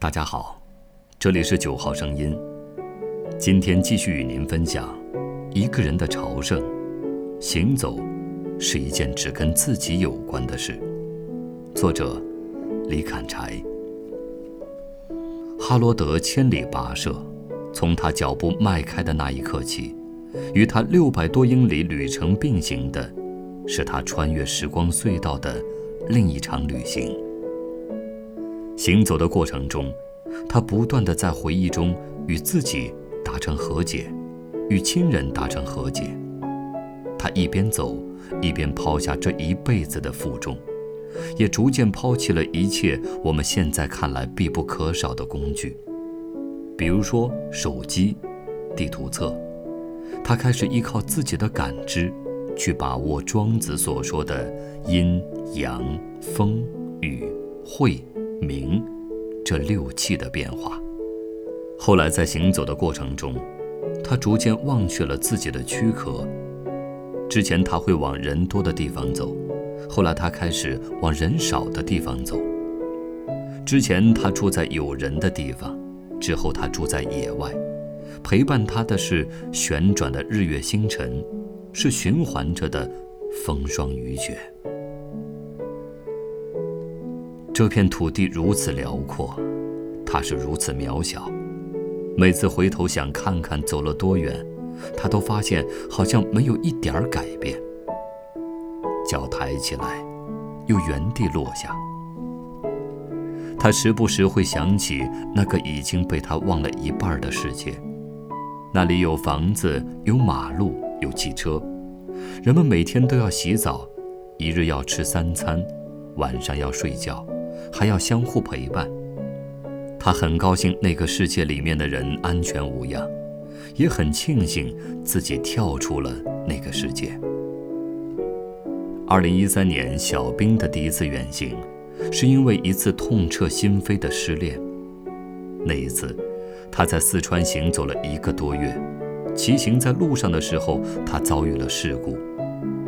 大家好，这里是九号声音。今天继续与您分享：一个人的朝圣，行走是一件只跟自己有关的事。作者：李砍柴。哈罗德千里跋涉，从他脚步迈开的那一刻起，与他六百多英里旅程并行的，是他穿越时光隧道的另一场旅行。行走的过程中，他不断地在回忆中与自己达成和解，与亲人达成和解。他一边走，一边抛下这一辈子的负重，也逐渐抛弃了一切我们现在看来必不可少的工具，比如说手机、地图册。他开始依靠自己的感知，去把握庄子所说的阴阳、风雨、晦。明，这六气的变化。后来在行走的过程中，他逐渐忘却了自己的躯壳。之前他会往人多的地方走，后来他开始往人少的地方走。之前他住在有人的地方，之后他住在野外，陪伴他的是旋转的日月星辰，是循环着的风霜雨雪。这片土地如此辽阔，他是如此渺小。每次回头想看看走了多远，他都发现好像没有一点儿改变。脚抬起来，又原地落下。他时不时会想起那个已经被他忘了一半的世界，那里有房子，有马路，有汽车，人们每天都要洗澡，一日要吃三餐，晚上要睡觉。还要相互陪伴。他很高兴那个世界里面的人安全无恙，也很庆幸自己跳出了那个世界。二零一三年，小兵的第一次远行，是因为一次痛彻心扉的失恋。那一次，他在四川行走了一个多月，骑行在路上的时候，他遭遇了事故，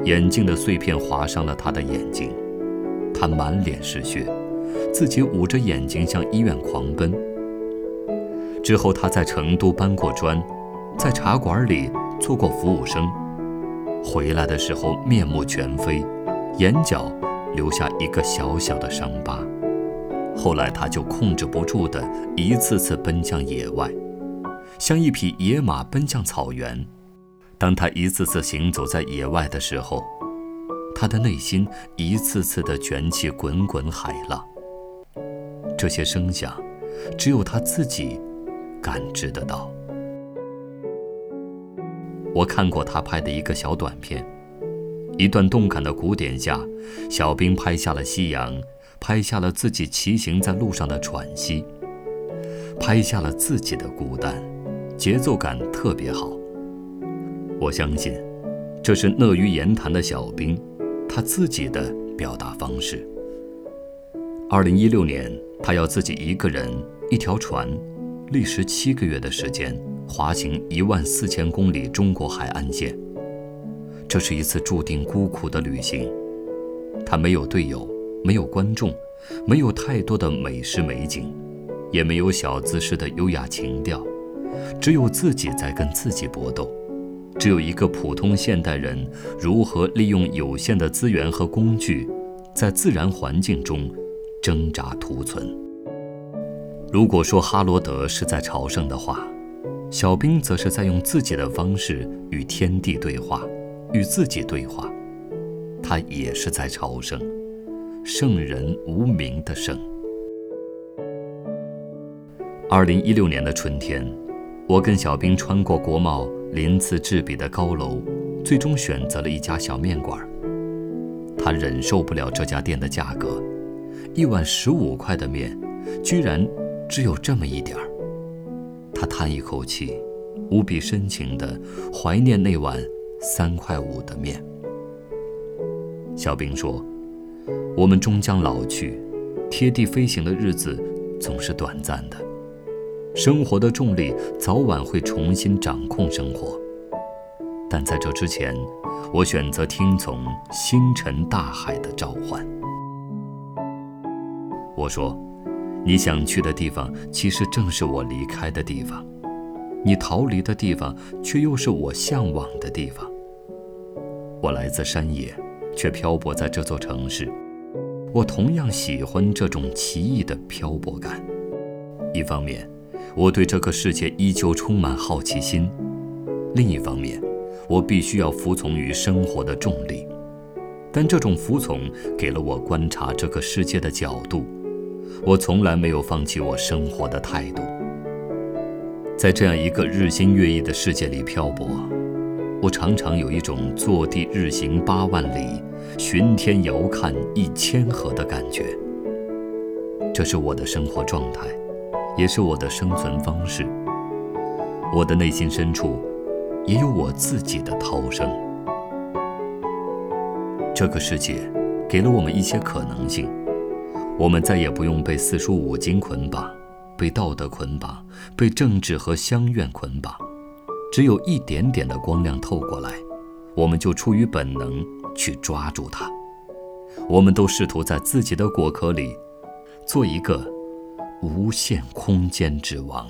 眼镜的碎片划伤了他的眼睛，他满脸是血。自己捂着眼睛向医院狂奔。之后，他在成都搬过砖，在茶馆里做过服务生。回来的时候面目全非，眼角留下一个小小的伤疤。后来，他就控制不住的一次次奔向野外，像一匹野马奔向草原。当他一次次行走在野外的时候，他的内心一次次的卷起滚滚海浪。这些声响，只有他自己感知得到。我看过他拍的一个小短片，一段动感的鼓点下，小兵拍下了夕阳，拍下了自己骑行在路上的喘息，拍下了自己的孤单，节奏感特别好。我相信，这是乐于言谈的小兵，他自己的表达方式。二零一六年，他要自己一个人一条船，历时七个月的时间，滑行一万四千公里中国海岸线。这是一次注定孤苦的旅行。他没有队友，没有观众，没有太多的美食美景，也没有小资式的优雅情调，只有自己在跟自己搏斗。只有一个普通现代人如何利用有限的资源和工具，在自然环境中。挣扎图存。如果说哈罗德是在朝圣的话，小兵则是在用自己的方式与天地对话，与自己对话。他也是在朝圣，圣人无名的圣。二零一六年的春天，我跟小兵穿过国贸鳞次栉比的高楼，最终选择了一家小面馆。他忍受不了这家店的价格。一碗十五块的面，居然只有这么一点儿。他叹一口气，无比深情地怀念那碗三块五的面。小兵说：“我们终将老去，贴地飞行的日子总是短暂的，生活的重力早晚会重新掌控生活。但在这之前，我选择听从星辰大海的召唤。”我说：“你想去的地方，其实正是我离开的地方；你逃离的地方，却又是我向往的地方。我来自山野，却漂泊在这座城市。我同样喜欢这种奇异的漂泊感。一方面，我对这个世界依旧充满好奇心；另一方面，我必须要服从于生活的重力。但这种服从给了我观察这个世界的角度。我从来没有放弃我生活的态度。在这样一个日新月异的世界里漂泊，我常常有一种坐地日行八万里，巡天遥看一千河的感觉。这是我的生活状态，也是我的生存方式。我的内心深处，也有我自己的涛声。这个世界，给了我们一些可能性。我们再也不用被四书五经捆绑，被道德捆绑，被政治和乡愿捆绑。只有一点点的光亮透过来，我们就出于本能去抓住它。我们都试图在自己的果壳里，做一个无限空间之王。